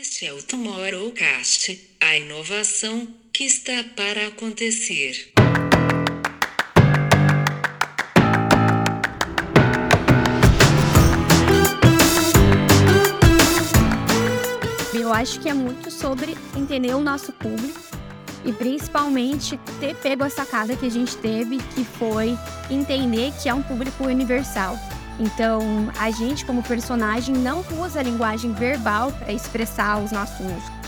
Este é o Tomorrowcast, a inovação que está para acontecer. Eu acho que é muito sobre entender o nosso público e principalmente ter pego a sacada que a gente teve, que foi entender que é um público universal. Então, a gente, como personagem, não usa a linguagem verbal para expressar os nossos,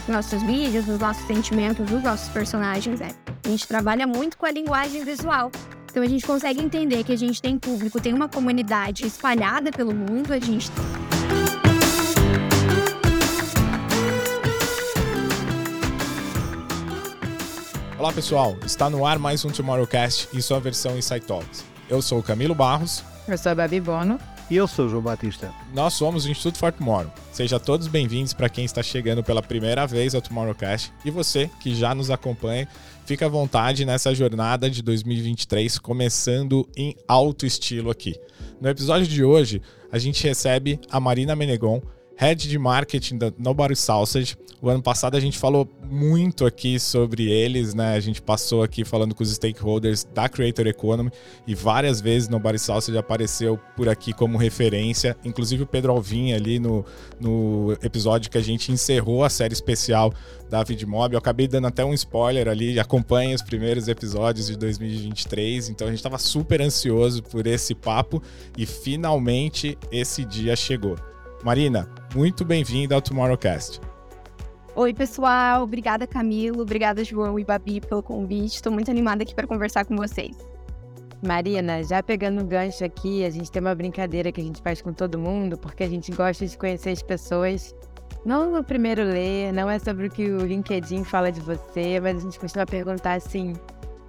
nossos vídeos, os nossos sentimentos, os nossos personagens. Né? A gente trabalha muito com a linguagem visual. Então, a gente consegue entender que a gente tem público, tem uma comunidade espalhada pelo mundo, a gente Olá pessoal, está no ar mais um Tomorrowcast em sua versão Insight Talks. Eu sou o Camilo Barros. Eu sou a Babi Bono. E eu sou o João Batista. Nós somos o Instituto For Tomorrow. Sejam todos bem-vindos para quem está chegando pela primeira vez ao Tomorrowcast. E você que já nos acompanha, fica à vontade nessa jornada de 2023, começando em alto estilo aqui. No episódio de hoje, a gente recebe a Marina Menegon, Head de Marketing da Nobody Sausage. O ano passado a gente falou muito aqui sobre eles, né? A gente passou aqui falando com os stakeholders da Creator Economy e várias vezes Nobody Sausage apareceu por aqui como referência. Inclusive o Pedro Alvim ali no, no episódio que a gente encerrou a série especial da Vidmob. Eu acabei dando até um spoiler ali, acompanha os primeiros episódios de 2023, então a gente estava super ansioso por esse papo e finalmente esse dia chegou. Marina, muito bem-vinda ao Tomorrowcast. Oi, pessoal. Obrigada, Camilo. Obrigada, João e Babi, pelo convite. Estou muito animada aqui para conversar com vocês. Marina, já pegando o gancho aqui, a gente tem uma brincadeira que a gente faz com todo mundo, porque a gente gosta de conhecer as pessoas. Não no primeiro ler, não é sobre o que o LinkedIn fala de você, mas a gente costuma perguntar assim: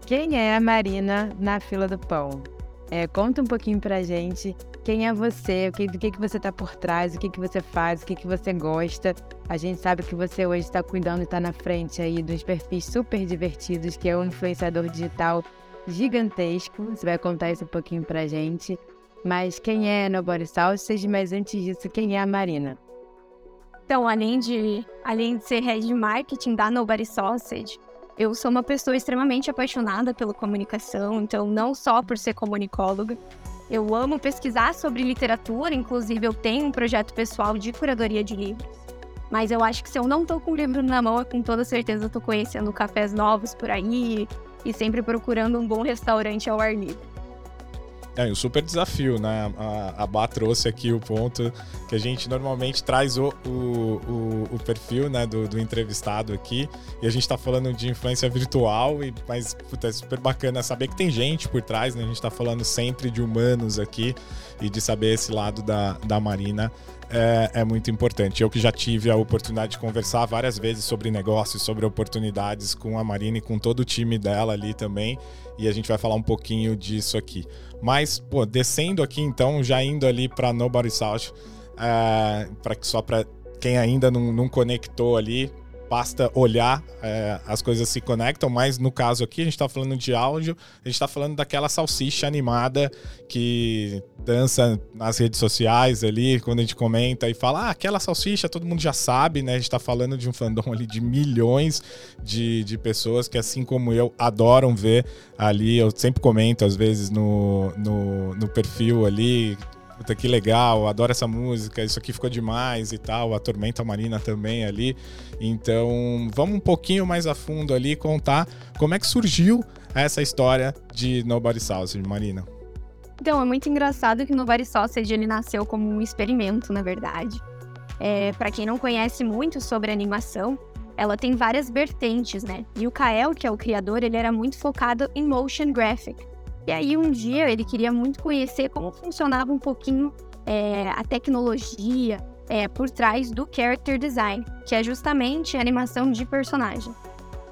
quem é a Marina na fila do pão? É, conta um pouquinho pra gente quem é você, do que, que você tá por trás, o que, que você faz, o que, que você gosta. A gente sabe que você hoje está cuidando e está na frente aí dos perfis super divertidos, que é um influenciador digital gigantesco. Você vai contar isso um pouquinho pra gente. Mas quem é Nobody Sausage? Mas antes disso, quem é a Marina? Então, além de, além de ser head de marketing da Nobody Sausage, eu sou uma pessoa extremamente apaixonada pela comunicação, então não só por ser comunicóloga. Eu amo pesquisar sobre literatura, inclusive eu tenho um projeto pessoal de curadoria de livros. Mas eu acho que se eu não tô com o livro na mão, com toda certeza eu tô conhecendo cafés novos por aí e sempre procurando um bom restaurante ao ar livre. É um super desafio, né? A, a Bá trouxe aqui o ponto que a gente normalmente traz o, o, o, o perfil né, do, do, entrevistado aqui e a gente está falando de influência virtual, e, mas puta, é super bacana saber que tem gente por trás, né? A gente está falando sempre de humanos aqui e de saber esse lado da, da Marina é, é, muito importante. Eu que já tive a oportunidade de conversar várias vezes sobre negócios, sobre oportunidades com a Marina e com todo o time dela ali também, e a gente vai falar um pouquinho disso aqui. Mas, pô, descendo aqui então, já indo ali para Nobody South, é, pra, só para quem ainda não, não conectou ali, basta olhar, é, as coisas se conectam, mas no caso aqui a gente está falando de áudio, a gente está falando daquela salsicha animada que dança nas redes sociais ali, quando a gente comenta e fala, ah, aquela salsicha todo mundo já sabe, né? A gente está falando de um fandom ali de milhões de, de pessoas que, assim como eu, adoram ver ali, eu sempre comento às vezes no, no, no perfil ali, puta que legal, adoro essa música, isso aqui ficou demais e tal, a Tormenta Marina também ali. Então, vamos um pouquinho mais a fundo ali contar como é que surgiu essa história de Nobody Sausage, Marina. Então, é muito engraçado que Nobody Sausage ele nasceu como um experimento, na verdade. É, para quem não conhece muito sobre animação, ela tem várias vertentes, né? E o Kael, que é o criador, ele era muito focado em motion graphic, e aí um dia ele queria muito conhecer como funcionava um pouquinho é, a tecnologia é, por trás do character design, que é justamente a animação de personagem.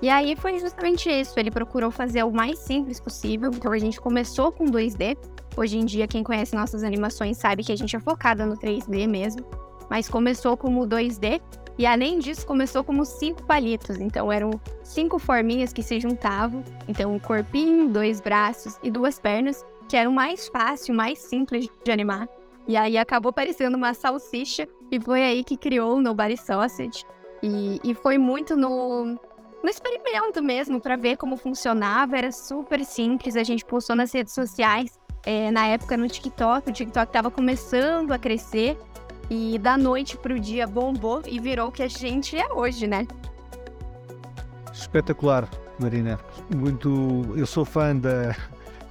E aí foi justamente isso, ele procurou fazer o mais simples possível, então a gente começou com 2D. Hoje em dia, quem conhece nossas animações sabe que a gente é focada no 3D mesmo, mas começou como 2D e além disso, começou como cinco palitos. Então eram cinco forminhas que se juntavam. Então um corpinho, dois braços e duas pernas, que era o mais fácil, mais simples de animar. E aí acabou parecendo uma salsicha e foi aí que criou o Nobody Sausage. E, e foi muito no, no experimento mesmo, para ver como funcionava. Era super simples, a gente postou nas redes sociais. É, na época no TikTok, o TikTok estava começando a crescer. E da noite pro dia bombou e virou o que a gente é hoje, né? Espetacular, Marina. Muito. Eu sou fã da,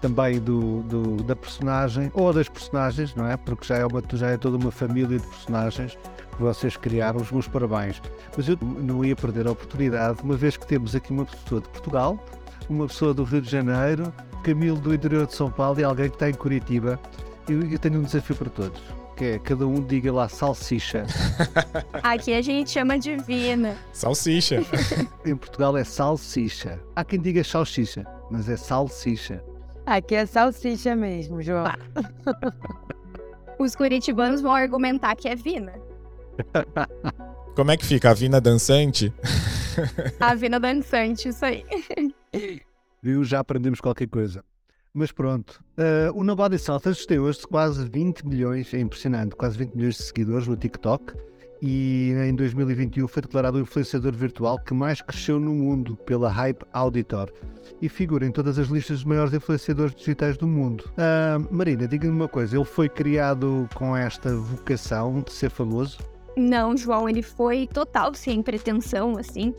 também do, do, da personagem, ou das personagens, não é? Porque já é, uma, já é toda uma família de personagens que vocês criaram. Os meus parabéns. Mas eu não ia perder a oportunidade, uma vez que temos aqui uma pessoa de Portugal, uma pessoa do Rio de Janeiro, Camilo do interior de São Paulo e alguém que está em Curitiba. Eu, eu tenho um desafio para todos que é cada um diga lá salsicha. Aqui a gente chama de vina. Salsicha. em Portugal é salsicha. Há quem diga salsicha, mas é salsicha. Aqui é salsicha mesmo, João. Ah. Os curitibanos vão argumentar que é vina. Como é que fica? A vina dançante? A vina dançante, isso aí. Viu? Já aprendemos qualquer coisa. Mas pronto, uh, o Nobody Sausage tem hoje quase 20 milhões, é impressionante, quase 20 milhões de seguidores no TikTok e em 2021 foi declarado o influenciador virtual que mais cresceu no mundo pela Hype Auditor e figura em todas as listas dos maiores influenciadores digitais do mundo. Uh, Marina, diga-me uma coisa, ele foi criado com esta vocação de ser famoso? Não, João, ele foi total sem pretensão, assim.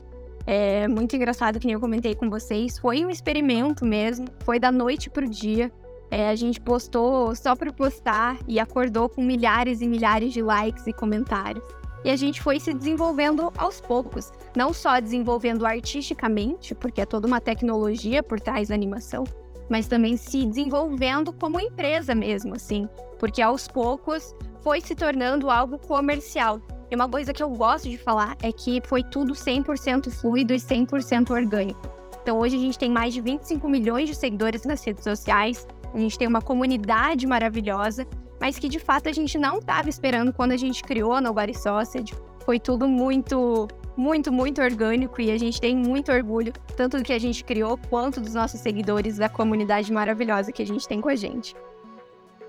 É muito engraçado que nem eu comentei com vocês. Foi um experimento mesmo. Foi da noite pro dia. É, a gente postou só para postar e acordou com milhares e milhares de likes e comentários. E a gente foi se desenvolvendo aos poucos, não só desenvolvendo artisticamente, porque é toda uma tecnologia por trás da animação, mas também se desenvolvendo como empresa mesmo, assim, porque aos poucos foi se tornando algo comercial. E uma coisa que eu gosto de falar é que foi tudo 100% fluido e 100% orgânico. Então hoje a gente tem mais de 25 milhões de seguidores nas redes sociais, a gente tem uma comunidade maravilhosa, mas que de fato a gente não estava esperando quando a gente criou a Nobody Sausage. Foi tudo muito, muito, muito orgânico e a gente tem muito orgulho, tanto do que a gente criou, quanto dos nossos seguidores, da comunidade maravilhosa que a gente tem com a gente.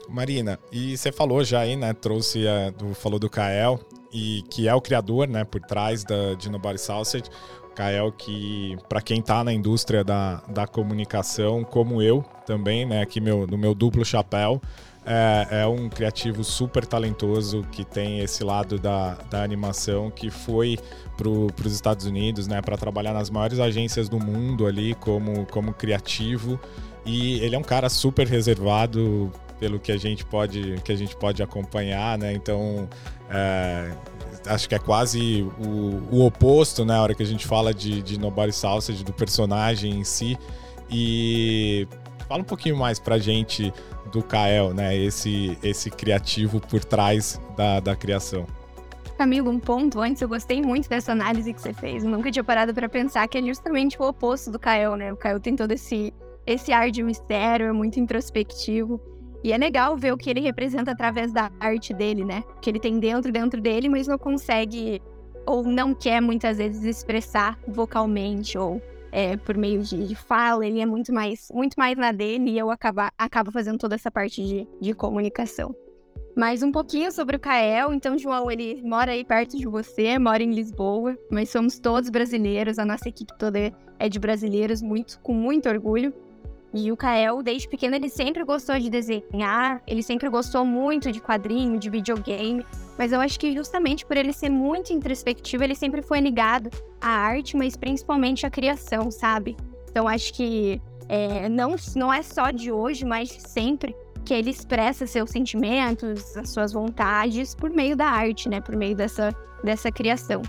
Marina, e você falou já aí, né? Trouxe, a, do, falou do Kael, e que é o criador, né, por trás da de Nobody Sausage. Kael que, para quem está na indústria da, da comunicação, como eu também, né, aqui meu, no meu duplo chapéu, é, é, um criativo super talentoso que tem esse lado da, da animação que foi para os Estados Unidos, né, para trabalhar nas maiores agências do mundo ali como, como criativo. E ele é um cara super reservado pelo que a gente pode, que a gente pode acompanhar, né? Então, é, acho que é quase o, o, oposto, né? Hora que a gente fala de, de Nobody Sausage, do personagem em si. E fala um pouquinho mais pra gente do Kael, né? Esse, esse criativo por trás da, da criação. Camilo, um ponto antes, eu gostei muito dessa análise que você fez. Eu nunca tinha parado para pensar que é justamente o oposto do Kael, né? O Kael tem todo esse, esse ar de mistério, é muito introspectivo. E é legal ver o que ele representa através da arte dele, né? Que ele tem dentro, dentro dele, mas não consegue ou não quer muitas vezes expressar vocalmente ou é, por meio de, de, fala. Ele é muito mais, muito mais na dele e eu acaba, acabo fazendo toda essa parte de, de comunicação. Mais um pouquinho sobre o Kael. Então, João, ele mora aí perto de você, mora em Lisboa, mas somos todos brasileiros, a nossa equipe toda é de brasileiros, muito, com muito orgulho. E o Kael, desde pequeno, ele sempre gostou de desenhar, ele sempre gostou muito de quadrinho, de videogame. Mas eu acho que justamente por ele ser muito introspectivo, ele sempre foi ligado à arte, mas principalmente à criação, sabe? Então acho que é, não, não é só de hoje, mas sempre que ele expressa seus sentimentos, as suas vontades por meio da arte, né? Por meio dessa, dessa criação.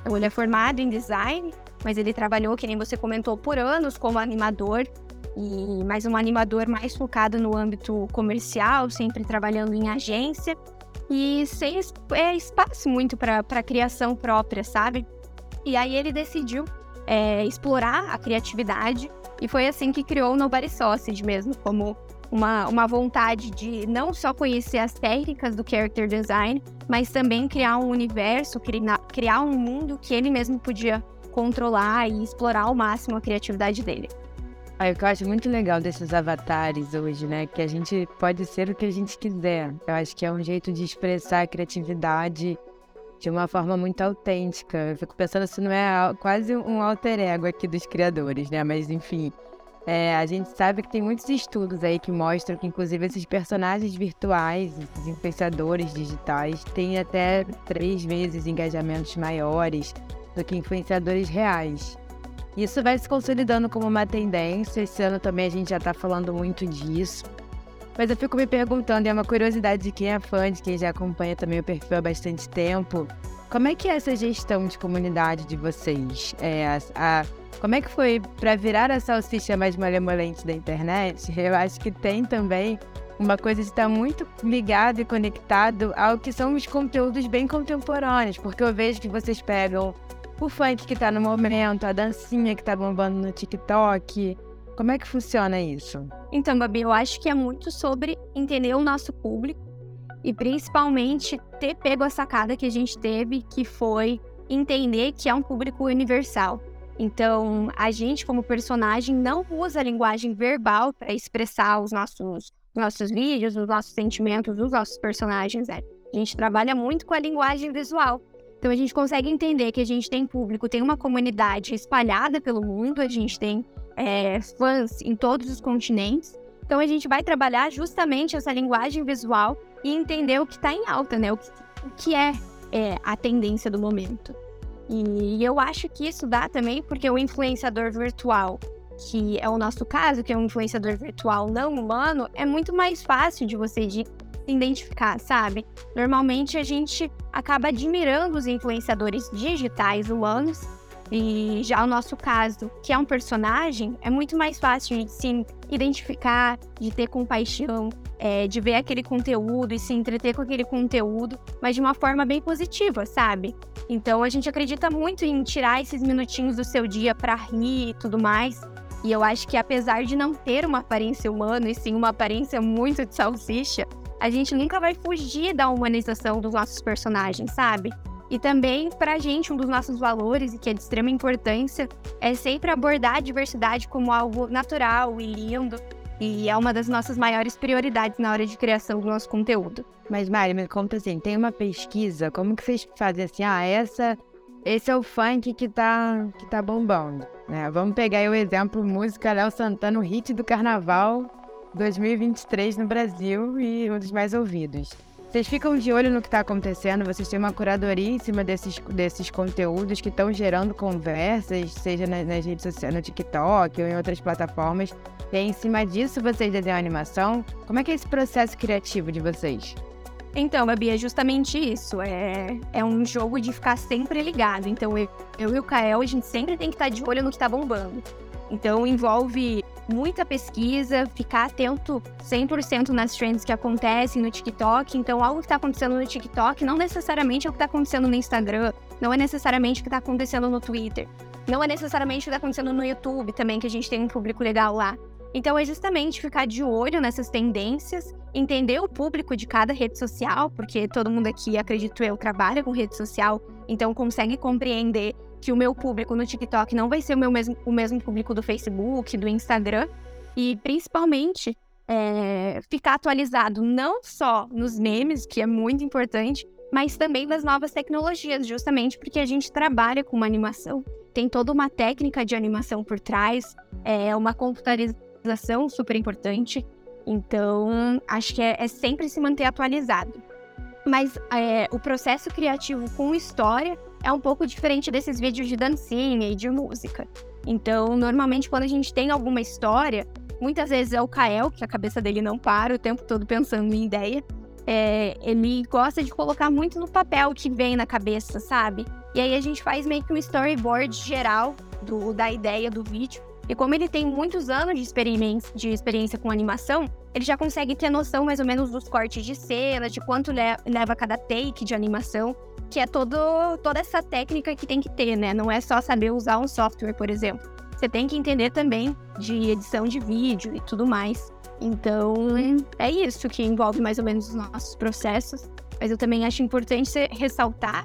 Então ele é formado em design, mas ele trabalhou, que nem você comentou, por anos como animador e mais um animador mais focado no âmbito comercial, sempre trabalhando em agência e sem é, espaço muito para criação própria, sabe? E aí ele decidiu é, explorar a criatividade e foi assim que criou o Nobody Sausage mesmo, como uma, uma vontade de não só conhecer as técnicas do character design, mas também criar um universo, criar, um mundo que ele mesmo podia controlar e explorar ao máximo a criatividade dele. Ah, o que eu acho muito legal desses avatares hoje, né? Que a gente pode ser o que a gente quiser. Eu acho que é um jeito de expressar a criatividade de uma forma muito autêntica. Eu fico pensando se não é quase um alter ego aqui dos criadores, né? Mas enfim, é, a gente sabe que tem muitos estudos aí que mostram que, inclusive, esses personagens virtuais, esses influenciadores digitais, têm até três vezes engajamentos maiores do que influenciadores reais. Isso vai se consolidando como uma tendência. Esse ano também a gente já está falando muito disso. Mas eu fico me perguntando, e é uma curiosidade de quem é fã, de quem já acompanha também o perfil há bastante tempo, como é que é essa gestão de comunidade de vocês? É, a, a, como é que foi para virar a salsicha mais malemolente da internet? Eu acho que tem também uma coisa de estar muito ligado e conectado ao que são os conteúdos bem contemporâneos, porque eu vejo que vocês pegam o funk que está no momento, a dancinha que está bombando no TikTok, como é que funciona isso? Então, Babi, eu acho que é muito sobre entender o nosso público e principalmente ter pego a sacada que a gente teve, que foi entender que é um público universal. Então, a gente, como personagem, não usa a linguagem verbal para expressar os nossos, nossos vídeos, os nossos sentimentos, os nossos personagens. Né? A gente trabalha muito com a linguagem visual. Então, a gente consegue entender que a gente tem público, tem uma comunidade espalhada pelo mundo, a gente tem é, fãs em todos os continentes. Então a gente vai trabalhar justamente essa linguagem visual e entender o que está em alta, né? O que, o que é, é, a tendência do momento. E eu acho que isso dá também porque o influenciador virtual, que é o nosso caso, que é um influenciador virtual não humano, é muito mais fácil de você identificar, sabe? Normalmente a gente acaba admirando os influenciadores digitais humanos e já o nosso caso, que é um personagem, é muito mais fácil de se identificar, de ter compaixão, é, de ver aquele conteúdo e se entreter com aquele conteúdo, mas de uma forma bem positiva, sabe? Então a gente acredita muito em tirar esses minutinhos do seu dia para rir e tudo mais. E eu acho que apesar de não ter uma aparência humana e sim uma aparência muito de salsicha, a gente nunca vai fugir da humanização dos nossos personagens, sabe? E também, para a gente, um dos nossos valores e que é de extrema importância é sempre abordar a diversidade como algo natural e lindo. E é uma das nossas maiores prioridades na hora de criação do nosso conteúdo. Mas, Mari, me conta assim: tem uma pesquisa, como que vocês fazem assim? Ah, essa, esse é o funk que tá, que tá bombando. Né? Vamos pegar aí o exemplo: música Léo Santana, o hit do carnaval 2023 no Brasil e um dos mais ouvidos. Vocês ficam de olho no que está acontecendo, vocês têm uma curadoria em cima desses, desses conteúdos que estão gerando conversas, seja nas, nas, redes sociais, no TikTok ou em outras plataformas. E aí, em cima disso, vocês desenham animação. Como é que é esse processo criativo de vocês? Então, Babi, é justamente isso. É, é um jogo de ficar sempre ligado. Então, eu, eu e o Kael, a gente sempre tem que estar de olho no que está bombando. Então, envolve muita pesquisa, ficar atento 100% nas trends que acontecem no TikTok. Então, algo que está acontecendo no TikTok não necessariamente é o que está acontecendo no Instagram, não é necessariamente o que está acontecendo no Twitter, não é necessariamente o que está acontecendo no YouTube também, que a gente tem um público legal lá. Então, é justamente ficar de olho nessas tendências, entender o público de cada rede social, porque todo mundo aqui, acredito eu, trabalha com rede social, então consegue compreender que o meu público no TikTok não vai ser o, meu mesmo, o mesmo público do Facebook, do Instagram. E principalmente é, ficar atualizado não só nos memes, que é muito importante, mas também das novas tecnologias, justamente porque a gente trabalha com uma animação. Tem toda uma técnica de animação por trás, é uma computarização super importante. Então, acho que é, é sempre se manter atualizado. Mas é, o processo criativo com história é um pouco diferente desses vídeos de dancinha e de música. Então, normalmente, quando a gente tem alguma história, muitas vezes é o Kael, que a cabeça dele não para o tempo todo pensando em ideia. É, ele gosta de colocar muito no papel que vem na cabeça, sabe? E aí a gente faz meio que um storyboard geral do, da ideia do vídeo. E como ele tem muitos anos de experiência, de experiência com animação, ele já consegue ter noção mais ou menos dos cortes de cena, de quanto leva cada take de animação que é todo, toda essa técnica que tem que ter, né? Não é só saber usar um software, por exemplo. Você tem que entender também de edição de vídeo e tudo mais. Então, é isso que envolve mais ou menos os nossos processos. Mas eu também acho importante ressaltar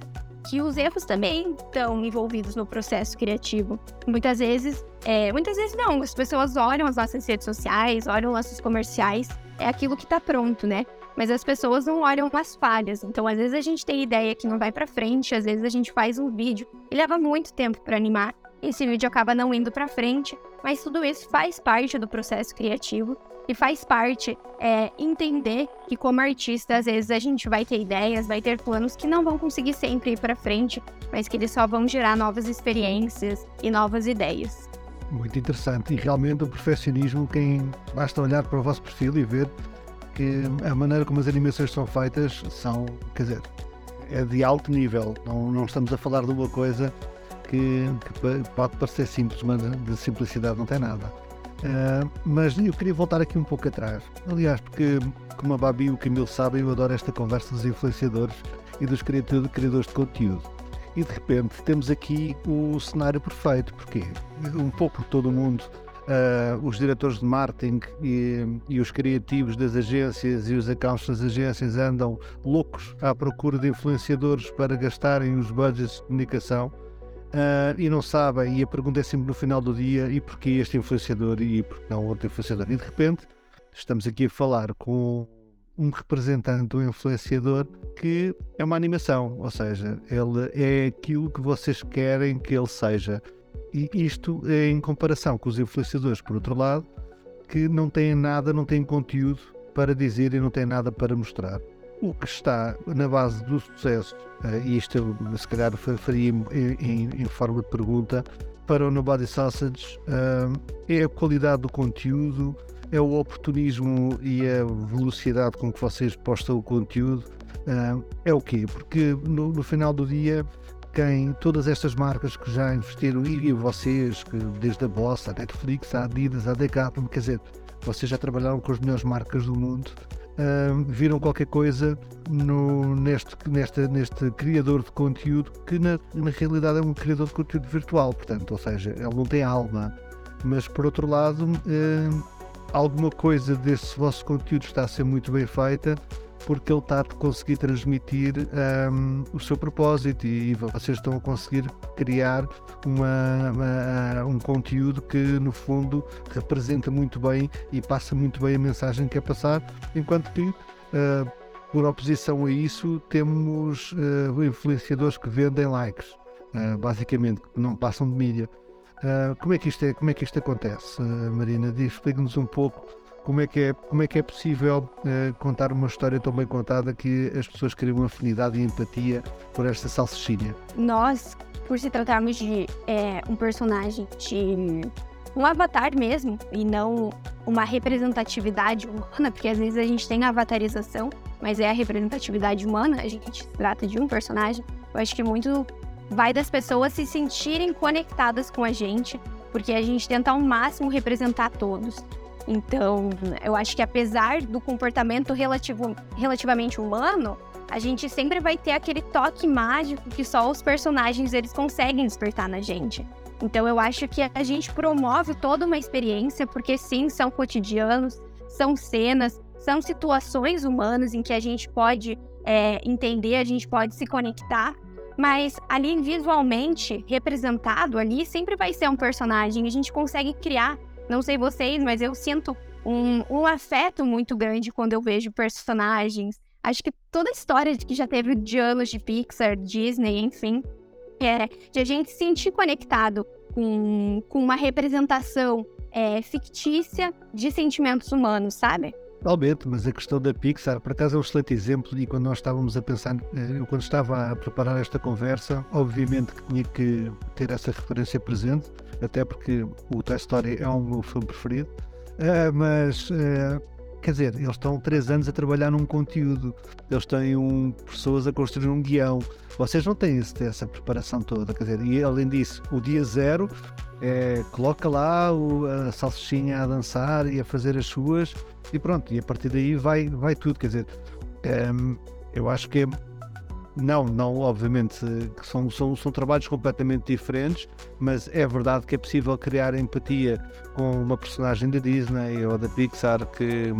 que os erros também estão envolvidos no processo criativo. Muitas vezes, é, muitas vezes não, as pessoas olham as nossas redes sociais, olham nossos comerciais, é aquilo que está pronto, né? Mas as pessoas não olham as falhas. Então, às vezes a gente tem ideia que não vai para frente, às vezes a gente faz um vídeo e leva muito tempo para animar, esse vídeo acaba não indo para frente, mas tudo isso faz parte do processo criativo e faz parte é, entender que como artista às vezes a gente vai ter ideias, vai ter planos que não vão conseguir sempre ir para frente, mas que eles só vão gerar novas experiências e novas ideias. Muito interessante e realmente o perfeccionismo, quem basta olhar para o vosso perfil e ver que a maneira como as animações são feitas são, quer dizer, é de alto nível. Não, não estamos a falar de uma coisa que, que pode parecer simples, mas de simplicidade não tem nada. Uh, mas eu queria voltar aqui um pouco atrás. Aliás, porque, como a Babi e o Camilo sabem, eu adoro esta conversa dos influenciadores e dos criadores de conteúdo. E de repente temos aqui o cenário perfeito, porque um pouco todo mundo, uh, os diretores de marketing e, e, os criativos das agências e os accounts das agências andam loucos à procura de influenciadores para gastarem os budgets de comunicação Uh, e não sabem, e a pergunta é sempre no final do dia: e porquê este influenciador e porquê não outro influenciador? E de repente estamos aqui a falar com um representante um influenciador que é uma animação, ou seja, ele é aquilo que vocês querem que ele seja. E isto em comparação com os influenciadores, por outro lado, que não têm nada, não têm conteúdo para dizer e não têm nada para mostrar o que está na base do sucesso, uh, e isto se calhar faria em, em, forma de pergunta, para o Nobody Sausage uh, é a qualidade do conteúdo, é o oportunismo e a velocidade com que vocês postam o conteúdo, uh, é o quê? Porque no, no, final do dia, quem todas estas marcas que já investiram, e, vocês, que desde a Bossa, a Netflix, a Adidas, a Decathlon, quer dizer, vocês já trabalharam com as melhores marcas do mundo, uh, viram qualquer coisa no, neste, neste, neste criador de conteúdo que na, na realidade é um criador de conteúdo virtual, portanto, ou seja, ele não tem alma, mas por outro lado, uh, alguma coisa desse vosso conteúdo está a ser muito bem feita porque ele está a conseguir transmitir um, o seu propósito e, vocês estão a conseguir criar uma, uma, um conteúdo que no fundo representa muito bem e passa muito bem a mensagem que quer passar, enquanto que uh, por oposição a isso temos uh, influenciadores que vendem likes, uh, basicamente, que não passam de mídia. como, é que isto é, como é que isto acontece, Marina? Explique-nos um pouco como é que é, como é, que é possível uh, contar uma história tão bem contada que as pessoas criam afinidade e empatia por esta salsichinha? Nós, por se tratarmos de é, um personagem de um avatar mesmo e não uma representatividade humana, porque às vezes a gente tem a avatarização, mas é a representatividade humana, a gente trata de um personagem. Eu acho que muito vai das pessoas se sentirem conectadas com a gente, porque a gente tenta ao máximo representar todos. Então, eu acho que apesar do comportamento relativo, relativamente humano, a gente sempre vai ter aquele toque mágico que só os personagens eles conseguem despertar na gente. Então, eu acho que a gente promove toda uma experiência, porque sim, são cotidianos, são cenas, são situações humanas em que a gente pode é, entender, a gente pode se conectar. Mas ali visualmente representado ali sempre vai ser um personagem. A gente consegue criar não sei vocês, mas eu sinto um, um afeto muito grande quando eu vejo personagens. Acho que toda a história que já teve de anos de Pixar, Disney, enfim, é de a gente se sentir conectado com, com uma representação é, fictícia de sentimentos humanos, sabe? Totalmente, mas a questão da Pixar, por acaso é um excelente exemplo, e quando nós estávamos a pensar, eh, eu quando estava a preparar esta conversa, obviamente que tinha que ter essa referência presente, até porque o Toy Story é o meu filme preferido, uh, mas uh, quer dizer, eles estão três anos a trabalhar num conteúdo, eles têm um, pessoas a construir um guião, vocês não têm essa preparação toda, quer dizer, e além disso, o dia zero é, coloca lá o, a salsichinha a dançar e a fazer as suas e pronto, e a partir daí vai, vai tudo, quer dizer, um, eu acho que é, não, não, obviamente, são, são, são trabalhos completamente diferentes, mas é verdade que é possível criar empatia com uma personagem da Disney ou da Pixar que,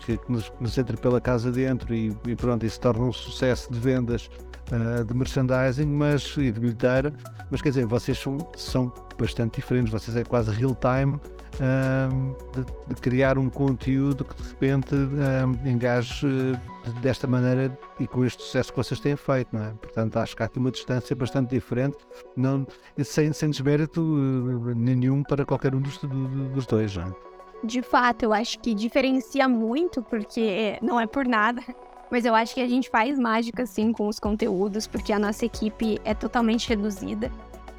que, que nos, nos entra pela casa dentro e, e pronto, se torna um sucesso de vendas uh, de merchandising mas, e de bilheteira, mas quer dizer, vocês são, são bastante diferentes, vocês é quase real time uh, de, de, criar um conteúdo que de repente uh, engaje desta maneira e com este sucesso que vocês têm feito, não é? Portanto, acho que há aqui uma distância bastante diferente, não, sem, sem desmérito nenhum para qualquer um dos, dos dois, não é? de fato, eu acho que diferencia muito, porque não é por nada, mas eu acho que a gente faz mágica sim com os conteúdos, porque a nossa equipe é totalmente reduzida.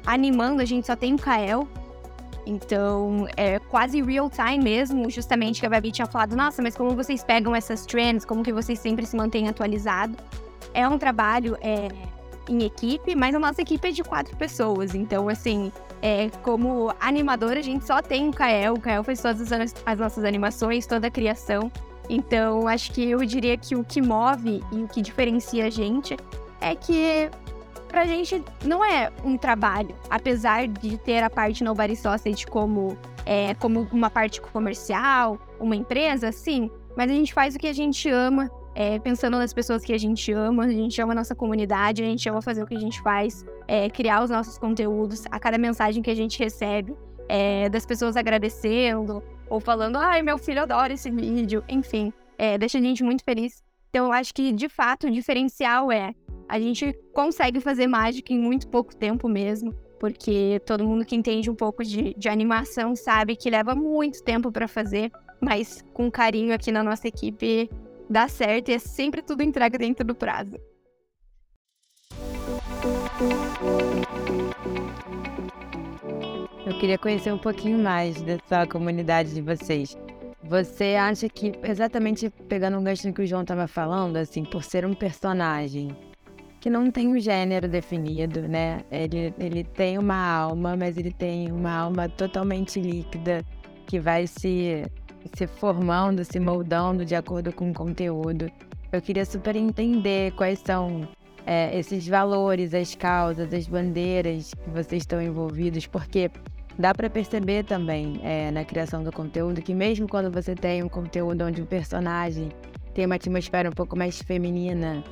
Animando, a gente só tem o Kael, então é quase real time mesmo, justamente que a Babi tinha falado, nossa, mas como vocês pegam essas trends, como que vocês sempre se mantêm atualizados? É um trabalho é, em equipe, mas a nossa equipe é de quatro pessoas, então assim, é, como animadora, a gente só tem o Kael. O Kael faz todas as, as nossas animações, toda a criação. Então, acho que eu diria que o que move e o que diferencia a gente é que pra gente não é um trabalho, apesar de ter a parte Nobody Sausage como, é, como uma parte comercial, uma empresa, sim, mas a gente faz o que a gente ama, é, pensando nas pessoas que a gente ama, a gente ama a nossa comunidade, a gente ama fazer o que a gente faz, é, criar os nossos conteúdos, a cada mensagem que a gente recebe, é, das pessoas agradecendo, ou falando, ai, meu filho adora esse vídeo, enfim, é, deixa a gente muito feliz. Então, eu acho que, de fato, o diferencial é a gente consegue fazer mágica em muito pouco tempo mesmo, porque todo mundo que entende um pouco de, de animação sabe que leva muito tempo para fazer, mas com carinho aqui na nossa equipe dá certo e é sempre tudo entregue dentro do prazo. Eu queria conhecer um pouquinho mais dessa comunidade de vocês. Você acha que, exatamente pegando um gancho que o João estava falando, assim, por ser um personagem que não tem um gênero definido, né? Ele, ele tem uma alma, mas ele tem uma alma totalmente líquida que vai se se formando, se moldando de acordo com o conteúdo. Eu queria super entender quais são é, esses valores, as causas, as bandeiras que vocês estão envolvidos, porque dá para perceber também é, na criação do conteúdo que mesmo quando você tem um conteúdo onde o personagem tem uma atmosfera um pouco mais feminina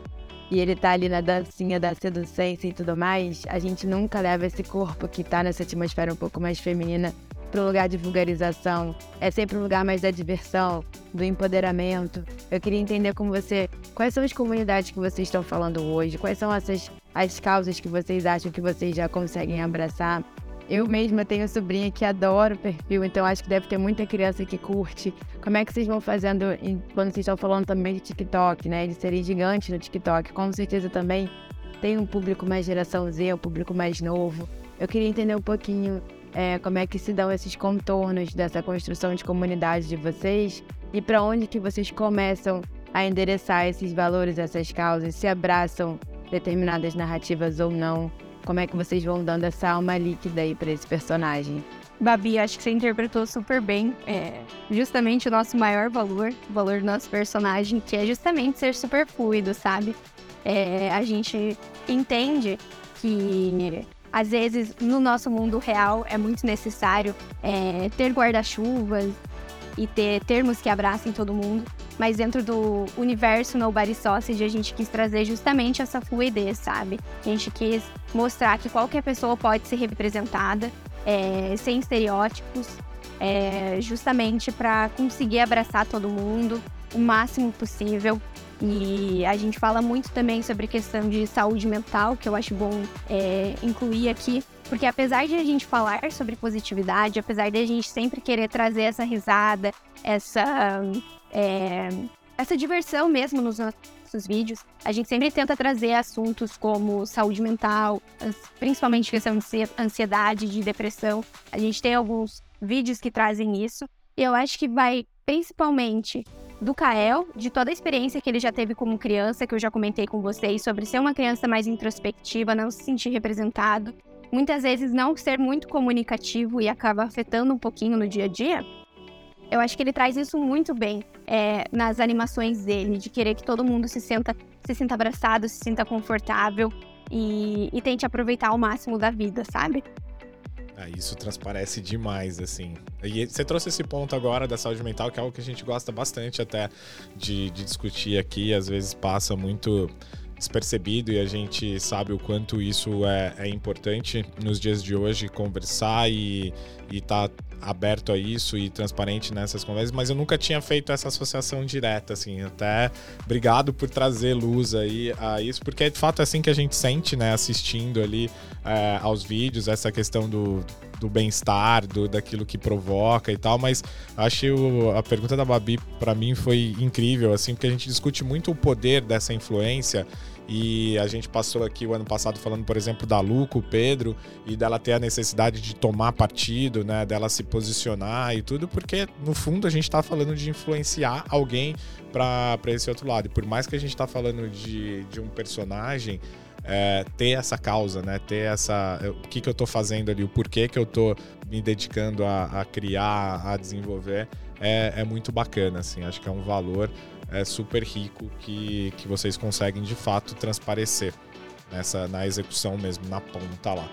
e ele tá ali na dancinha da seducência e tudo mais, a gente nunca leva esse corpo que tá nessa atmosfera um pouco mais feminina para o lugar de vulgarização, é sempre um lugar mais da diversão, do empoderamento. Eu queria entender com você quais são as comunidades que vocês estão falando hoje, quais são essas as causas que vocês acham que vocês já conseguem abraçar. Eu mesma tenho sobrinha que adora o perfil, então acho que deve ter muita criança que curte. Como é que vocês vão fazendo quando vocês estão falando também de TikTok, né? De serem gigantes no TikTok. Com certeza também tem um público mais geração Z, um público mais novo. Eu queria entender um pouquinho é, como é que se dão esses contornos dessa construção de comunidade de vocês e para onde que vocês começam a endereçar esses valores, essas causas, se abraçam determinadas narrativas ou não. Como é que vocês vão dando essa alma líquida aí para esse personagem? Babi, acho que você interpretou super bem. É, justamente o nosso maior valor, o valor do nosso personagem, que é justamente ser super fluido, sabe? É, a gente entende que às vezes, no nosso mundo real, é muito necessário é, ter guarda-chuvas e ter termos que abracem todo mundo. Mas dentro do universo Nobody Sausage, a gente quis trazer justamente essa fluidez, sabe? A gente quis mostrar que qualquer pessoa pode ser representada, é, sem estereótipos, é, justamente para conseguir abraçar todo mundo o máximo possível. E a gente fala muito também sobre questão de saúde mental, que eu acho bom é, incluir aqui, porque apesar de a gente falar sobre positividade, apesar de a gente sempre querer trazer essa risada, essa, é, essa diversão mesmo nos nossos vídeos, a gente sempre tenta trazer assuntos como saúde mental, principalmente questão de ansiedade, de depressão. A gente tem alguns vídeos que trazem isso. E eu acho que vai principalmente do Kael, de toda a experiência que ele já teve como criança, que eu já comentei com vocês, sobre ser uma criança mais introspectiva, não se sentir representado, muitas vezes não ser muito comunicativo e acaba afetando um pouquinho no dia a dia. Eu acho que ele traz isso muito bem é, nas animações dele, de querer que todo mundo se sinta, se sinta abraçado, se sinta confortável e, e tente aproveitar ao máximo da vida, sabe? Ah, isso transparece demais, assim. E você trouxe esse ponto agora da saúde mental, que é algo que a gente gosta bastante até de, de discutir aqui, às vezes passa muito despercebido e a gente sabe o quanto isso é, é importante nos dias de hoje, conversar e estar tá aberto a isso e transparente nessas conversas, mas eu nunca tinha feito essa associação direta, assim, até obrigado por trazer luz aí a isso, porque de fato é assim que a gente sente, né, assistindo ali é, aos vídeos, essa questão do, do bem-estar, do, daquilo que provoca e tal, mas acho a pergunta da Babi para mim foi incrível, assim, porque a gente discute muito o poder dessa influência e a gente passou aqui o ano passado falando, por exemplo, da Lu com o Pedro e dela ter a necessidade de tomar partido, né? Dela se posicionar e tudo, porque no fundo a gente está falando de influenciar alguém para esse outro lado. E por mais que a gente está falando de, de um personagem, é, ter essa causa, né? Ter essa. O que, que eu estou fazendo ali, o porquê que eu estou me dedicando a, a criar, a desenvolver, é, é muito bacana, assim. Acho que é um valor é, super rico que, que vocês conseguem de fato transparecer nessa, na execução mesmo, na ponta lá.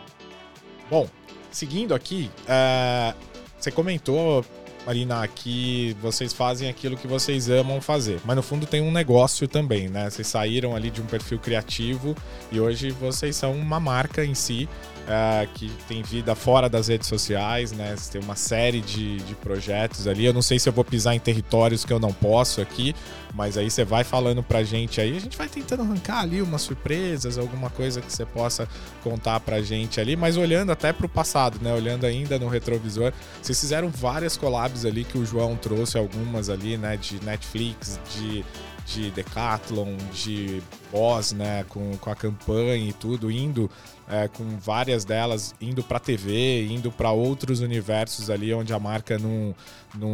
Bom, seguindo aqui, é, você comentou, Marina, que vocês fazem aquilo que vocês amam fazer, mas no fundo tem um negócio também, né? Vocês saíram ali de um perfil criativo e hoje vocês são uma marca em si uh, que tem vida fora das redes sociais, né? Tem uma série de, de projetos ali. Eu não sei se eu vou pisar em territórios que eu não posso aqui, mas aí você vai falando pra gente aí, a gente vai tentando arrancar ali umas surpresas, alguma coisa que você possa contar pra gente ali, mas olhando até pro passado, né? Olhando ainda no retrovisor, vocês fizeram várias collabs ali que o João trouxe algumas ali, né? De Netflix, de de Decathlon, de Boss, né, com, com a campanha e tudo, indo é, com várias delas indo para TV, indo para outros universos ali onde a marca não, não,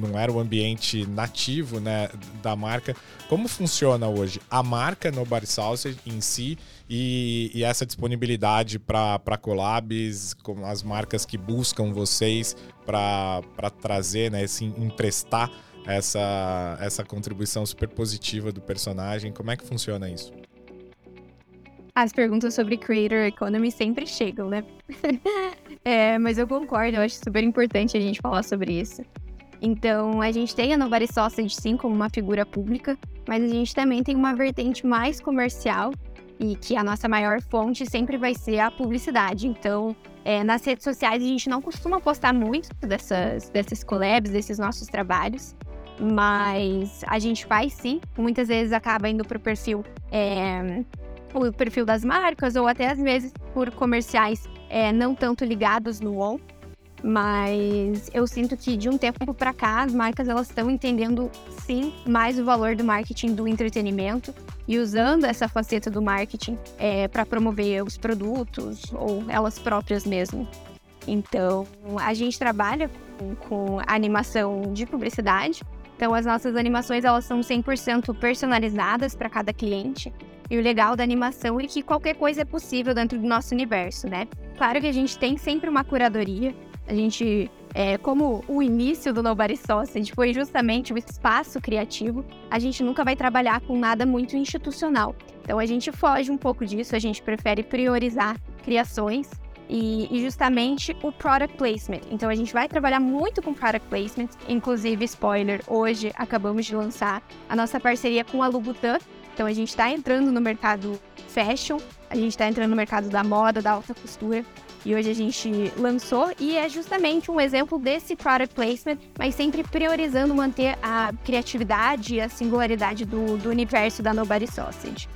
não era o ambiente nativo né, da marca. Como funciona hoje a marca no Bar Sausage em si e, e essa disponibilidade para collabs, com as marcas que buscam vocês para trazer, né, assim, emprestar essa, essa contribuição super positiva do personagem. Como é que funciona isso? As perguntas sobre Creator Economy sempre chegam, né? é, mas eu concordo, eu acho super importante a gente falar sobre isso. Então, a gente tem a Nobody Sausage sim como uma figura pública, mas a gente também tem uma vertente mais comercial e que a nossa maior fonte sempre vai ser a publicidade. Então, é, nas redes sociais a gente não costuma postar muito dessas, dessas collabs, desses nossos trabalhos, mas a gente faz sim. Muitas vezes acaba indo para o perfil, é, o perfil das marcas, ou até às vezes por comerciais é, não tanto ligados no on. Mas eu sinto que de um tempo para cá as marcas elas estão entendendo sim mais o valor do marketing do entretenimento e usando essa faceta do marketing é, para promover os produtos ou elas próprias mesmo. Então a gente trabalha com, com animação de publicidade então, as nossas animações elas são 100% personalizadas para cada cliente. E o legal da animação é que qualquer coisa é possível dentro do nosso universo, né? Claro que a gente tem sempre uma curadoria. A gente, é, como o início do Nobody Sausage foi justamente o espaço criativo, a gente nunca vai trabalhar com nada muito institucional. Então a gente foge um pouco disso, a gente prefere priorizar criações e, e, justamente o product placement. Então a gente vai trabalhar muito com product placement, inclusive spoiler, hoje acabamos de lançar a nossa parceria com a Louboutin. Então a gente está entrando no mercado fashion, a gente está entrando no mercado da moda, da alta costura. E hoje a gente lançou e é justamente um exemplo desse product placement, mas sempre priorizando manter a criatividade e a singularidade do, do universo da Nobody Sausage.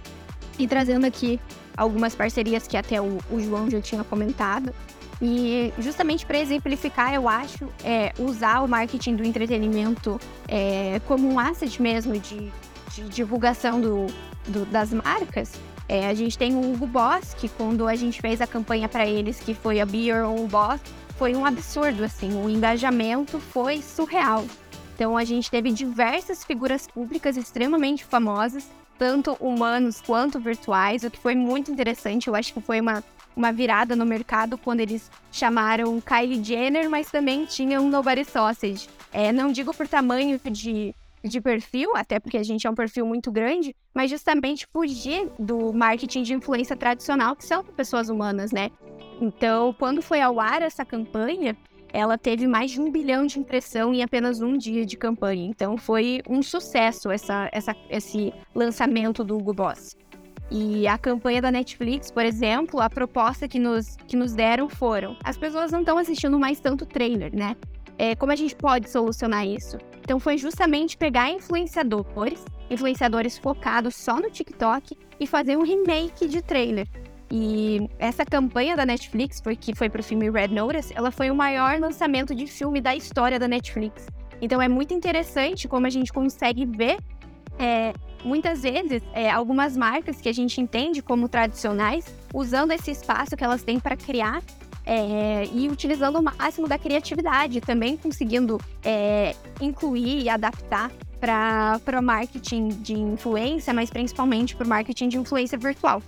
E trazendo aqui algumas parcerias que até o, o João já tinha comentado. E justamente para exemplificar, eu acho, é, usar o marketing do entretenimento é, como um asset mesmo de, de divulgação do, do, das marcas. É, a gente tem o Hugo Boss, que quando a gente fez a campanha para eles, que foi a Be Your Own Boss, foi um absurdo, assim, o engajamento foi surreal. Então a gente teve diversas figuras públicas extremamente famosas tanto humanos quanto virtuais, o que foi muito interessante. Eu acho que foi uma, uma virada no mercado quando eles chamaram Kylie Jenner, mas também tinha um Nobody Sausage. É, não digo por tamanho de, de perfil, até porque a gente é um perfil muito grande, mas justamente fugir do marketing de influência tradicional, que são pessoas humanas, né? Então, quando foi ao ar essa campanha, ela teve mais de um bilhão de impressão em apenas um dia de campanha. Então foi um sucesso essa, essa, esse lançamento do Hugo Boss. E a campanha da Netflix, por exemplo, a proposta que nos, que nos deram foram: as pessoas não estão assistindo mais tanto trailer, né? É, como a gente pode solucionar isso? Então foi justamente pegar influenciadores, influenciadores focados só no TikTok e fazer um remake de trailer. E essa campanha da Netflix, foi, que foi pro filme Red Notice, ela foi o maior lançamento de filme da história da Netflix. Então é muito interessante como a gente consegue ver é, muitas vezes é, algumas marcas que a gente entende como tradicionais usando esse espaço que elas têm para criar é, e utilizando o máximo da criatividade, também conseguindo é, incluir e adaptar para o marketing de influência, mas principalmente para o marketing de influência virtual.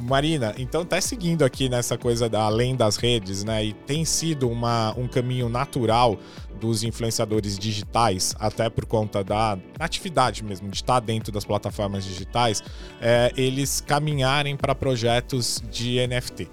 Marina, então tá seguindo aqui nessa coisa da além das redes, né? E tem sido uma, um caminho natural dos influenciadores digitais, até por conta da atividade mesmo, de estar dentro das plataformas digitais, é, eles caminharem para projetos de NFT.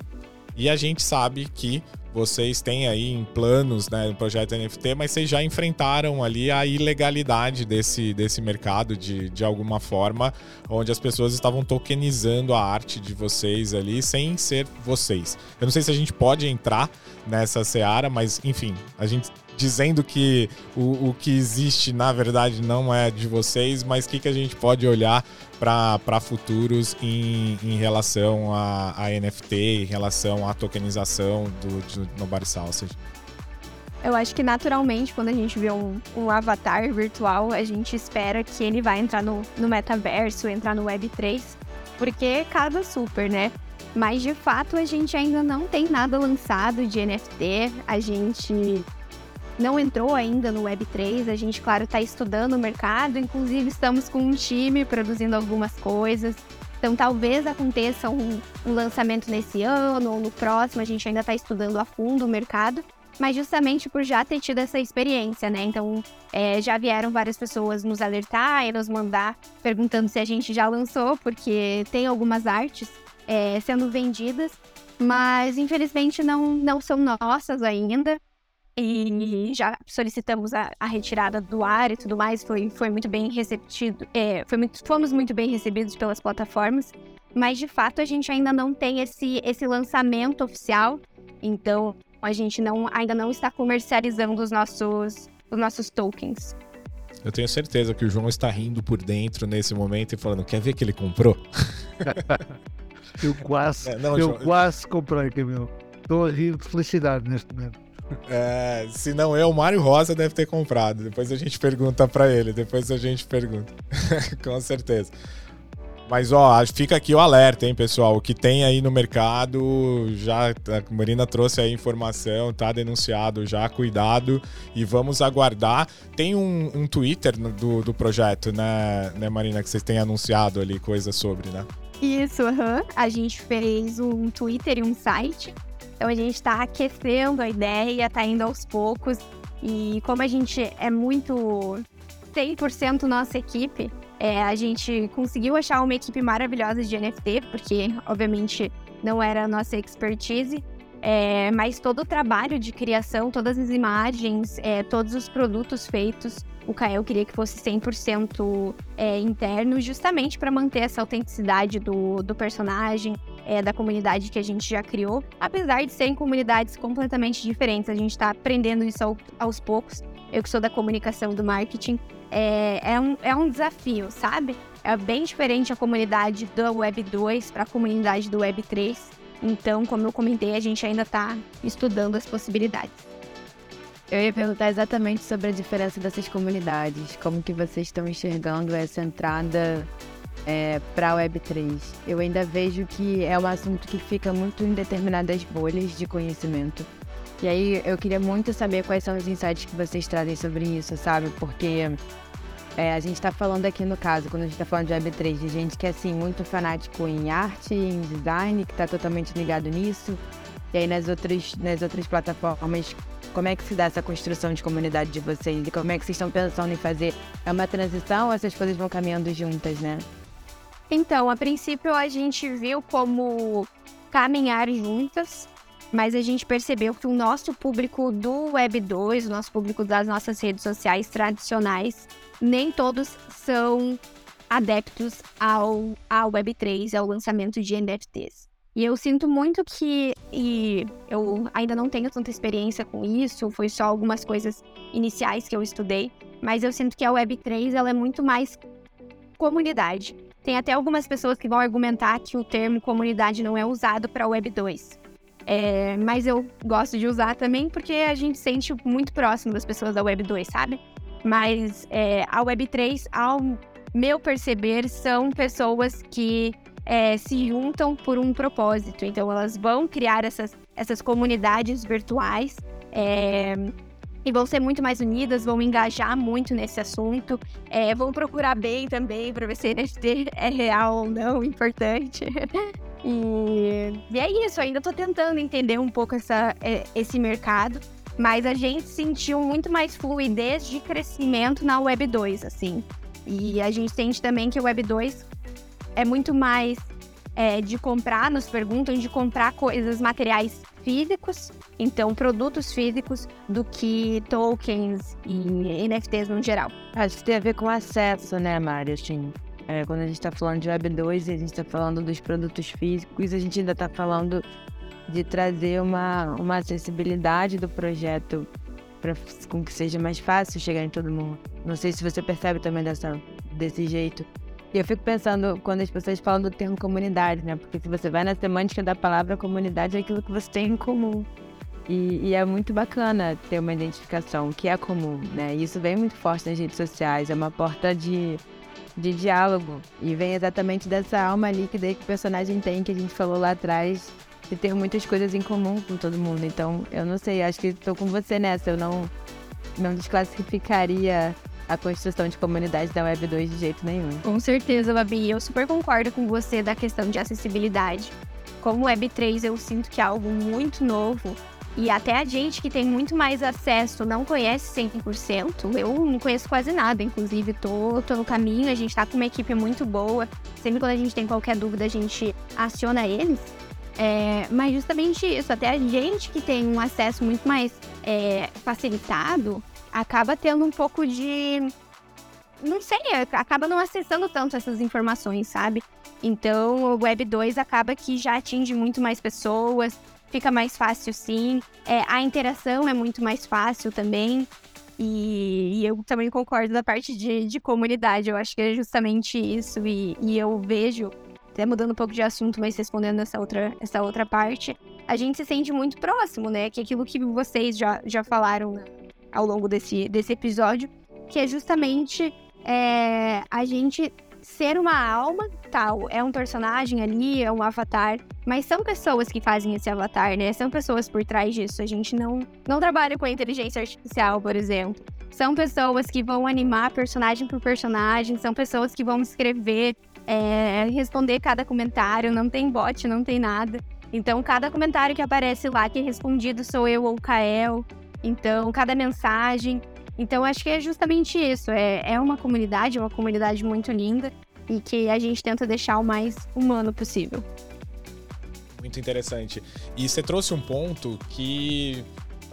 E a gente sabe que vocês têm aí em planos, né, o projeto NFT, mas vocês já enfrentaram ali a ilegalidade desse, desse mercado de, de alguma forma, onde as pessoas estavam tokenizando a arte de vocês ali sem ser vocês. Eu não sei se a gente pode entrar nessa seara, mas enfim, a gente dizendo que o, o que existe na verdade não é de vocês, mas o que, que a gente pode olhar para futuros em, em relação a, a, NFT, em relação à tokenização do, do Nobody Sausage? Eu acho que naturalmente, quando a gente vê um, um, avatar virtual, a gente espera que ele vai entrar no, no metaverso, entrar no Web3, porque casa super, né? Mas de fato a gente ainda não tem nada lançado de NFT. A gente não entrou ainda no Web3. A gente, claro, está estudando o mercado, inclusive estamos com um time produzindo algumas coisas. Então, talvez aconteça um, um lançamento nesse ano ou no próximo, a gente ainda está estudando a fundo o mercado, mas justamente por já ter tido essa experiência, né? Então, é, já vieram várias pessoas nos alertar e nos mandar perguntando se a gente já lançou, porque tem algumas artes é, sendo vendidas, mas infelizmente não, não são nossas ainda e já solicitamos a, a, retirada do ar e tudo mais, foi, foi muito bem receptido, é, foi muito, fomos muito bem recebidos pelas plataformas, mas de fato a gente ainda não tem esse, esse lançamento oficial, então a gente não, ainda não está comercializando os nossos, os nossos tokens. Eu tenho certeza que o João está rindo por dentro nesse momento e falando, quer ver que ele comprou? eu quase, é, não, eu João... quase comprei, Camilo. Estou a rir de felicidade neste momento. É, se não eu, o Mário Rosa deve ter comprado. Depois a gente pergunta para ele. Depois a gente pergunta. Com certeza. Mas ó, fica aqui o alerta, hein, pessoal. O que tem aí no mercado, já a Marina trouxe aí informação, tá denunciado já, cuidado e vamos aguardar. Tem um, um Twitter do, do projeto, né, né, Marina, que vocês têm anunciado ali coisa sobre, né? Isso, uhum. a gente fez um Twitter e um site então a gente está aquecendo a ideia, está indo aos poucos. E como a gente é muito 100% nossa equipe, é, a gente conseguiu achar uma equipe maravilhosa de NFT, porque obviamente não era a nossa expertise. É, mas todo o trabalho de criação, todas as imagens, é, todos os produtos feitos, o Kael queria que fosse 100% é, interno, justamente para manter essa autenticidade do, do personagem, é, da comunidade que a gente já criou. Apesar de serem comunidades completamente diferentes, a gente está aprendendo isso ao, aos poucos. Eu que sou da comunicação do marketing, é, é, um, é um desafio, sabe? É bem diferente a comunidade do Web 2 para a comunidade do Web 3. Então, como eu comentei, a gente ainda está estudando as possibilidades. Eu ia perguntar exatamente sobre a diferença dessas comunidades. Como que vocês estão enxergando essa entrada é, para a Web3? Eu ainda vejo que é um assunto que fica muito em determinadas bolhas de conhecimento. E aí eu queria muito saber quais são os insights que vocês trazem sobre isso, sabe? Porque é, a gente está falando aqui no caso, quando a gente está falando de Web3, de gente que é assim, muito fanático em arte, em design, que está totalmente ligado nisso. E aí nas outras, nas outras plataformas, como é que se dá essa construção de comunidade de vocês? E como é que vocês estão pensando em fazer? É uma transição ou essas coisas vão caminhando juntas, né? Então, a princípio a gente viu como caminhar juntas, mas a gente percebeu que o nosso público do Web 2, o nosso público das nossas redes sociais tradicionais, nem todos são adeptos ao, ao Web3, ao lançamento de NFTs. E eu sinto muito que, e eu ainda não tenho tanta experiência com isso, foi só algumas coisas iniciais que eu estudei, mas eu sinto que a Web3 ela é muito mais comunidade. Tem até algumas pessoas que vão argumentar que o termo comunidade não é usado para Web 2. É, mas eu gosto de usar também porque a gente sente muito próximo das pessoas da Web 2, sabe? Mas é, a Web 3, ao meu perceber, são pessoas que é, se juntam por um propósito. Então, elas vão criar essas, essas comunidades virtuais é, e vão ser muito mais unidas, vão engajar muito nesse assunto, é, vão procurar bem também para ver se NFT é real ou não, importante. e, e, é isso, ainda estou tentando entender um pouco essa, é, esse mercado, mas a gente sentiu muito mais fluidez de crescimento na Web 2, assim. E a gente sente também que o Web 2 é muito mais é, de comprar, nos perguntam de comprar coisas, materiais físicos, então produtos físicos, do que tokens e NFTs no geral. Acho que tem a ver com acesso, né, Mari? Assim, é, quando a gente está falando de Web 2 e a gente está falando dos produtos físicos, a gente ainda está falando de trazer uma, uma acessibilidade do projeto para com que seja mais fácil chegar em todo mundo. Não sei se você percebe também dessa, desse jeito. E eu fico pensando quando as pessoas falam do termo comunidade, né? Porque se você vai na semântica da palavra comunidade, é aquilo que você tem em comum. E, e, é muito bacana ter uma identificação que é comum, né? Isso vem muito forte nas redes sociais, é uma porta de, de diálogo. E vem exatamente dessa alma líquida que o personagem tem, que a gente falou lá atrás, de ter muitas coisas em comum com todo mundo. Então, eu não sei, acho que estou com você nessa. Eu não, não desclassificaria a construção de comunidade da Web 2 de jeito nenhum. Com certeza, Babi. Eu super concordo com você da questão de acessibilidade. Como Web 3, eu sinto que é algo muito novo. E até a gente que tem muito mais acesso não conhece 100%. Eu não conheço quase nada, inclusive tô, tô no caminho, a gente tá com uma equipe muito boa. Sempre quando a gente tem qualquer dúvida, a gente aciona eles. É, mas justamente isso, até a gente que tem um acesso muito mais é, facilitado, acaba tendo um pouco de. Não sei, acaba não acessando tanto essas informações, sabe? Então, o Web 2 acaba que já atinge muito mais pessoas, fica mais fácil sim. É, a interação é muito mais fácil também. E, e, eu também concordo da parte de, de comunidade. Eu acho que é justamente isso. E, e, eu vejo, até mudando um pouco de assunto, mas respondendo essa outra, essa outra parte, a gente se sente muito próximo, né? Que é aquilo que vocês já, já falaram ao longo desse, desse episódio, que é justamente é, a gente ser uma alma tal. É um personagem ali, é um avatar, mas são pessoas que fazem esse avatar, né? São pessoas por trás disso. A gente não, não trabalha com inteligência artificial, por exemplo. São pessoas que vão animar personagem por personagem, são pessoas que vão escrever, é, responder cada comentário, não tem bot, não tem nada. Então, cada comentário que aparece lá que é respondido sou eu ou Kael. Então, cada mensagem. Então, acho que é justamente isso. É, é uma comunidade, é uma comunidade muito linda e que a gente tenta deixar o mais humano possível. Muito interessante. E você trouxe um ponto que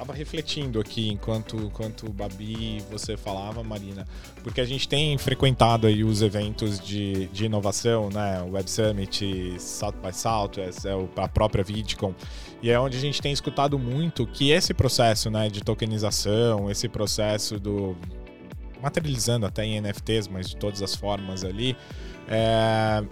estava refletindo aqui enquanto, enquanto Babi você falava, Marina, porque a gente tem frequentado aí os eventos de, de inovação, né? O Web Summit, South by Southwest, é a própria VidCon, e é onde a gente tem escutado muito que esse processo né, de tokenização, esse processo do. materializando até em NFTs, mas de todas as formas ali, é,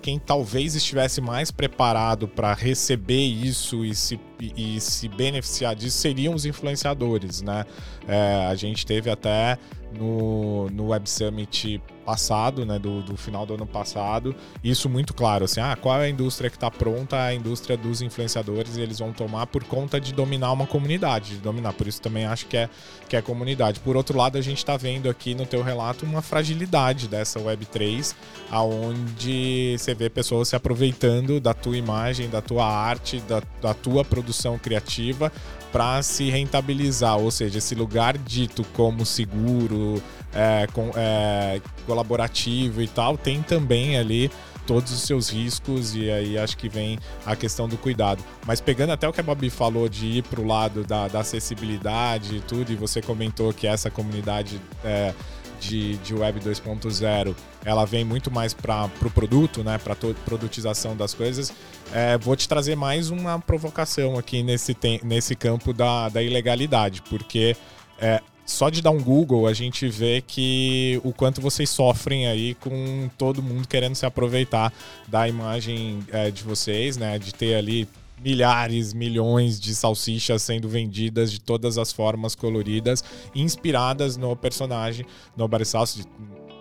quem talvez estivesse mais preparado para receber isso e se, e se beneficiar disso seriam os influenciadores, né? É, a gente teve até no, no Web Summit passado, né, do, do, final do ano passado, isso muito claro, assim, ah, qual é a indústria que está pronta? A indústria dos influenciadores eles vão tomar por conta de dominar uma comunidade, de dominar, por isso também acho que é, que é comunidade. Por outro lado, a gente está vendo aqui no teu relato uma fragilidade dessa Web3, aonde você vê pessoas se aproveitando da tua imagem, da tua arte, da, da tua produção criativa para se rentabilizar, ou seja, esse lugar dito como seguro, é, com, é, colaborativo e tal, tem também ali todos os seus riscos e aí acho que vem a questão do cuidado. Mas pegando até o que a Babi falou de ir para o lado da, da, acessibilidade e tudo, e você comentou que essa comunidade é, de, de Web 2.0 ela vem muito mais para o pro produto, né, para produtização das coisas. É, vou te trazer mais uma provocação aqui nesse, nesse campo da, da ilegalidade, porque é, só de dar um Google a gente vê que o quanto vocês sofrem aí com todo mundo querendo se aproveitar da imagem é, de vocês, né, de ter ali milhares, milhões de salsichas sendo vendidas de todas as formas coloridas, inspiradas no personagem Nobody Sauce,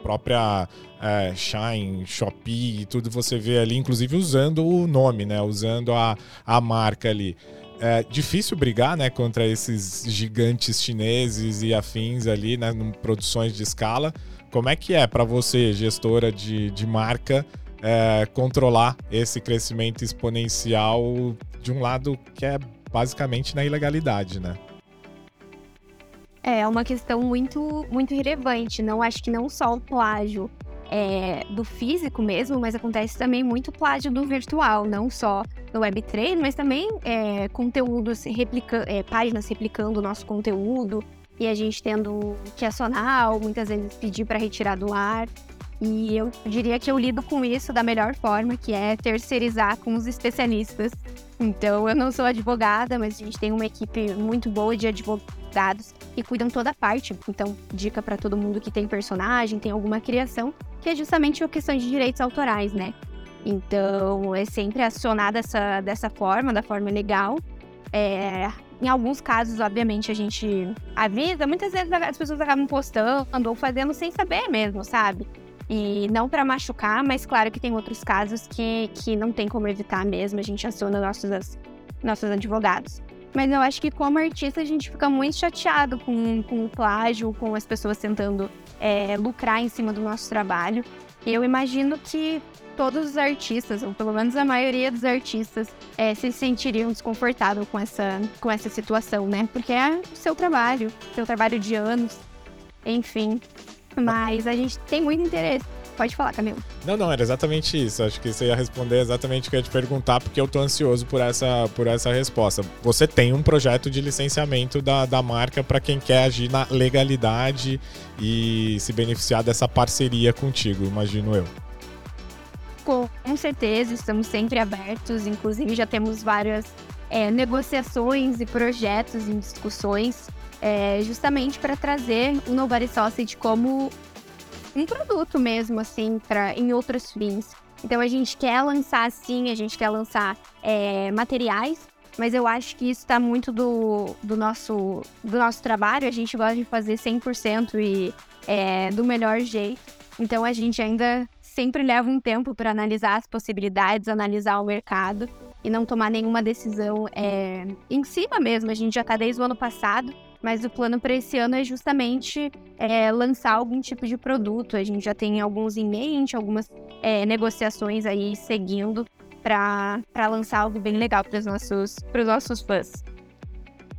própria é, Shine, Shopee e tudo você vê ali, inclusive usando o nome, né? Usando a, a marca ali. É difícil brigar, né, contra esses gigantes chineses e afins ali, né, em produções de escala. Como é que é para você, gestora de, de marca, é, controlar esse crescimento exponencial de um lado que é basicamente na ilegalidade, né? É uma questão muito, muito relevante. Não acho que não só o plágio é, do físico mesmo, mas acontece também muito plágio do virtual, não só no Web3, mas também é, conteúdos replica é, páginas replicando o nosso conteúdo e a gente tendo que acionar ou muitas vezes pedir para retirar do ar. E eu diria que eu lido com isso da melhor forma, que é terceirizar com os especialistas. Então, eu não sou advogada, mas a gente tem uma equipe muito boa de advogados que cuidam toda a parte. Então, dica para todo mundo que tem personagem, tem alguma criação, que é justamente a questão de direitos autorais, né? Então, é sempre acionar dessa, dessa forma, da forma legal. É, em alguns casos, obviamente, a gente avisa. Muitas vezes as pessoas acabam postando ou fazendo sem saber mesmo, sabe? E não para machucar, mas claro que tem outros casos que, que não tem como evitar mesmo, a gente aciona nossos, nossos advogados. Mas eu acho que como artista a gente fica muito chateado com, com o plágio, com as pessoas tentando é, lucrar em cima do nosso trabalho. Eu imagino que todos os artistas, ou pelo menos a maioria dos artistas, é, se sentiriam desconfortáveis com essa, com essa situação, né? Porque é o seu trabalho, seu trabalho de anos, enfim. Mas a gente tem muito interesse. Pode falar, Camilo. Não, não, era exatamente isso. Acho que você ia responder exatamente o que eu ia te perguntar, porque eu tô ansioso por essa, por essa resposta. Você tem um projeto de licenciamento da, da marca para quem quer agir na legalidade e se beneficiar dessa parceria contigo, imagino eu. Com certeza, estamos sempre abertos. Inclusive, já temos várias é, negociações e projetos em discussões é, justamente para trazer o Nobody Sausage como um produto mesmo, assim, para em outros fins. Então a gente quer lançar assim, a gente quer lançar é, materiais, mas eu acho que isso está muito do, do, nosso, do nosso trabalho. A gente gosta de fazer 100% e é, do melhor jeito. Então a gente ainda sempre leva um tempo para analisar as possibilidades, analisar o mercado e não tomar nenhuma decisão é, em cima mesmo. A gente já está desde o ano passado mas o plano para esse ano é justamente é, lançar algum tipo de produto. A gente já tem alguns em mente, algumas é, negociações aí seguindo para lançar algo bem legal para os nossos, nossos fãs.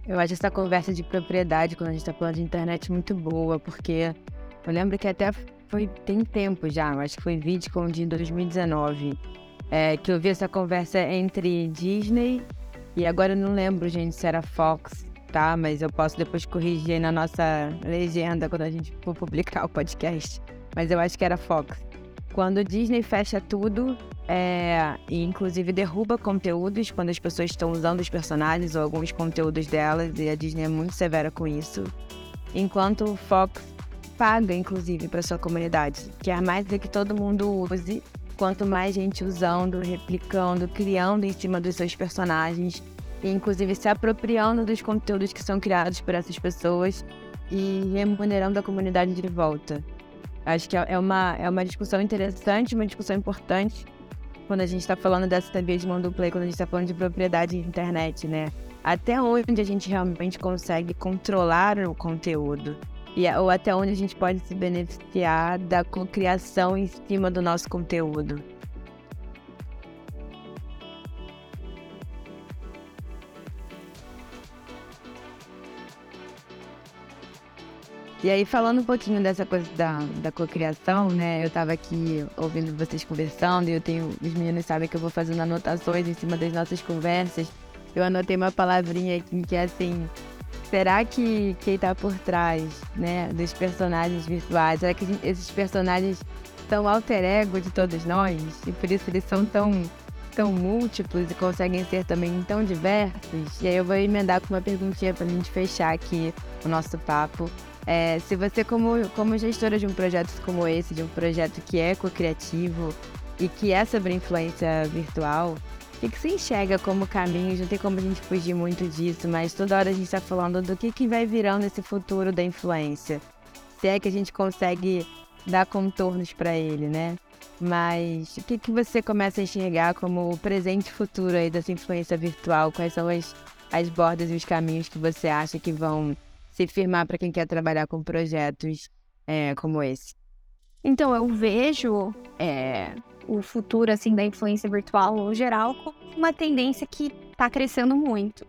Eu acho essa conversa de propriedade, quando a gente está falando de internet, muito boa, porque eu lembro que até foi tem tempo já, acho que foi VidCon de 2019, é, que eu vi essa conversa entre Disney e agora eu não lembro, gente, se era Fox tá? Mas eu posso depois corrigir na nossa legenda quando a gente for publicar o podcast. Mas eu acho que era Fox. Quando Disney fecha tudo, é, e inclusive derruba conteúdos quando as pessoas estão usando os personagens ou alguns conteúdos delas, e a Disney é muito severa com isso. Enquanto o Fox paga, inclusive, para sua comunidade. Quer mais do que todo mundo use. Quanto mais gente usando, replicando, criando em cima dos seus personagens, e inclusive se apropriando dos conteúdos que são criados por essas pessoas e remunerando a comunidade de volta. Acho que é uma, é uma discussão interessante, uma discussão importante quando a gente está falando dessa via de mão dupla quando a gente está falando de propriedade de internet, né? Até onde a gente realmente consegue controlar o conteúdo e, ou até onde a gente pode se beneficiar da cocriação em cima do nosso conteúdo. E aí, falando um pouquinho dessa coisa da, da cocriação, né? Eu tava aqui ouvindo vocês conversando e eu tenho. Os meninos sabem que eu vou fazendo anotações em cima das nossas conversas. Eu anotei uma palavrinha aqui que é assim. será que quem está por trás, né, dos personagens virtuais, será que esses personagens são alter ego de todos nós e por isso eles são tão tão múltiplos e conseguem ser também tão diversos? E aí eu vou emendar com uma perguntinha para a gente fechar aqui o nosso papo. É, se você, como, como gestora de um projeto como esse, de um projeto que é co-criativo e que é sobre influência virtual, o que, que você enxerga como caminhos? Não tem como a gente fugir muito disso, mas toda hora a gente está falando do que, que vai virando esse futuro da influência. Se é que a gente consegue dar contornos para ele, né? Mas o que, que você começa a enxergar como o presente e futuro aí dessa influência virtual? Quais são as, as bordas e os caminhos que você acha que vão se firmar para quem quer trabalhar com projetos é, como esse? Então, eu vejo é, o futuro assim da influência virtual no geral como uma tendência que está crescendo muito.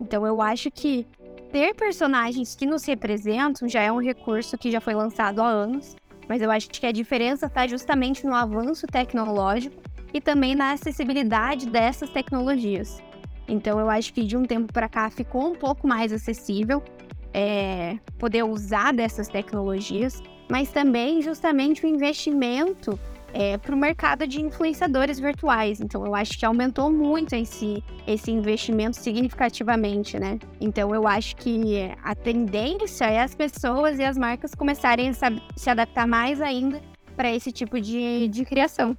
Então, eu acho que ter personagens que nos representam já é um recurso que já foi lançado há anos mas eu acho que a diferença está justamente no avanço tecnológico e também na acessibilidade dessas tecnologias. Então, eu acho que de um tempo para cá ficou um pouco mais acessível é, poder usar dessas tecnologias, mas também justamente o investimento é, para o mercado de influenciadores virtuais. Então, eu acho que aumentou muito esse, esse investimento significativamente, né? Então, eu acho que a tendência é as pessoas e as marcas começarem a se adaptar mais ainda para esse tipo de, de criação.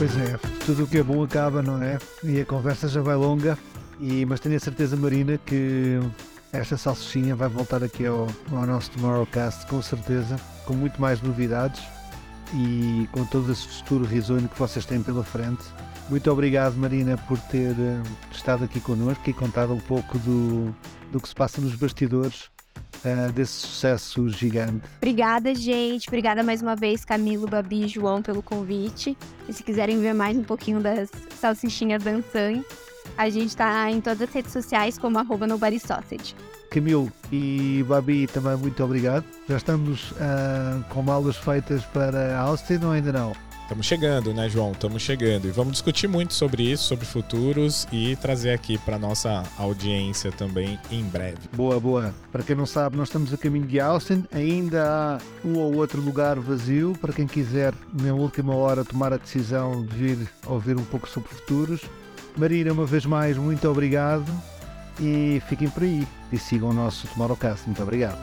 Pois é, tudo o que é bom acaba, não é? E a conversa já vai longa, e, mas tenho a certeza, Marina, que esta salsichinha vai voltar aqui ao, ao nosso Tomorrowcast, com certeza, com muito mais novidades e com todo esse futuro risonho que vocês têm pela frente. Muito obrigado, Marina, por ter uh, estado aqui connosco e contado um pouco do, do que se passa nos bastidores uh, desse sucesso gigante. Obrigada, gente. Obrigada mais uma vez, Camilo, Babi e João, pelo convite. E se quiserem ver mais um pouquinho das salsichinhas dançantes, a gente está em todas as redes sociais como arroba Sausage. Camilo e Babi, também muito obrigado. Já estamos uh, com malas feitas para Austin ou ainda não? Estamos chegando, né, João? Estamos chegando. E vamos discutir muito sobre isso, sobre futuros e trazer aqui para nossa audiência também em breve. Boa, boa. Para quem não sabe, nós estamos a caminho de Austin. Ainda há um ou outro lugar vazio para quem quiser, na última hora, tomar a decisão de vir ouvir um pouco sobre futuros. Marina, uma vez mais, muito obrigado e fiquem por aí e sigam o nosso Tomorrowcast. Muito obrigado.